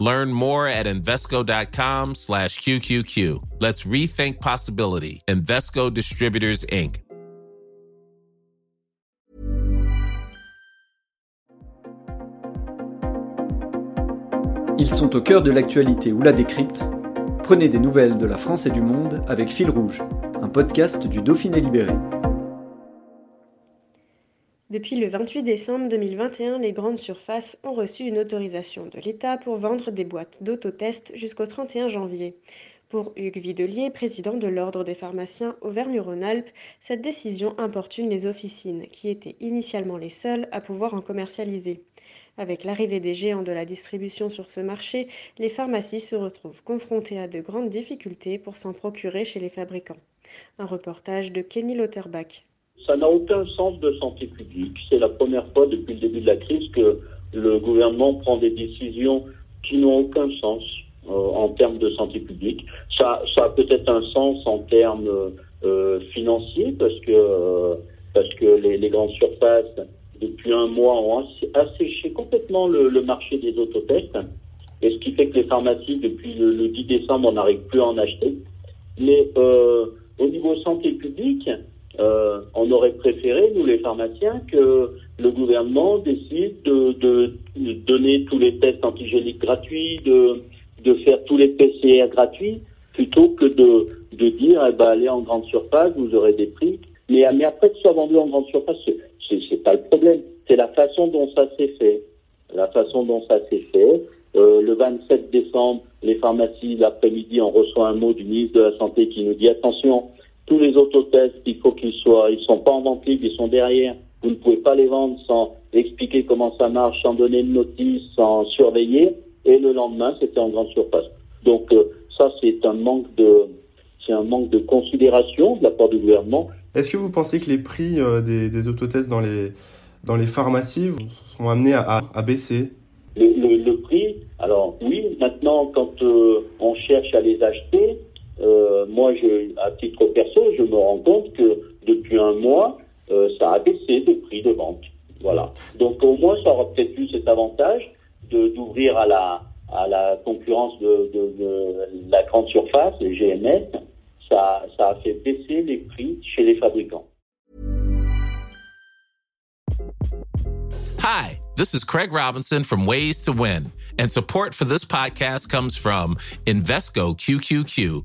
Learn more at Invesco.com slash QQQ. Let's rethink possibility. Invesco Distributors, Inc. Ils sont au cœur de l'actualité ou la décrypte. Prenez des nouvelles de la France et du monde avec Fil Rouge, un podcast du Dauphiné Libéré. Depuis le 28 décembre 2021, les grandes surfaces ont reçu une autorisation de l'État pour vendre des boîtes d'autotest jusqu'au 31 janvier. Pour Hugues Videlier, président de l'Ordre des pharmaciens Auvergne-Rhône-Alpes, cette décision importune les officines, qui étaient initialement les seules à pouvoir en commercialiser. Avec l'arrivée des géants de la distribution sur ce marché, les pharmacies se retrouvent confrontées à de grandes difficultés pour s'en procurer chez les fabricants. Un reportage de Kenny Lauterbach. Ça n'a aucun sens de santé publique. C'est la première fois depuis le début de la crise que le gouvernement prend des décisions qui n'ont aucun sens euh, en termes de santé publique. Ça, ça a peut-être un sens en termes euh, financiers parce que euh, parce que les, grandes surfaces depuis un mois, ont asséché complètement le, marché des autotests. Et ce qui fait que les pharmacies, depuis le, 10 décembre, on n'arrive plus à en acheter. Mais euh, au niveau santé publique, euh, on aurait préféré, nous les pharmaciens, que le gouvernement décide de, donner tous les tests antigéniques gratuits, de, de faire tous les PCR gratuits, plutôt que de, de dire, eh ben, allez en grande surface, vous aurez des prix. Mais, mais après que ce soit vendu en grande surface, c'est pas le problème. C'est la façon dont ça s'est fait. La façon dont ça s'est fait. Euh, le 27 décembre, les pharmacies, l'après-midi, on reçoit un mot du ministre de la Santé qui nous dit attention, tous les autotests, il faut qu'ils soient, ils sont pas en vente libre, ils sont derrière. Vous ne pouvez pas les vendre sans expliquer comment ça marche, sans donner une notice, sans surveiller. Et le lendemain, c'était en grande surface. Donc euh, ça, c'est un manque de, c'est un manque de considération de la part du gouvernement. Est-ce que vous pensez que les prix euh, des, des, autotests dans les, dans les pharmacies sont amenés à, à baisser? Le, le, prix, alors oui, maintenant quand euh, on cherche à les acheter, euh, moi je, à titre perso, je me rends compte que depuis un mois, euh, ça a baissé le prix de vente. Voilà. Donc au moins ça aura peut-être eu cet avantage d'ouvrir à la, à la concurrence de, de, de, la grande surface, les GMS, ça, ça a fait baisser les prix chez les fabricants. Hi, this is Craig Robinson from Ways to Win, and support for this podcast comes from Invesco QQQ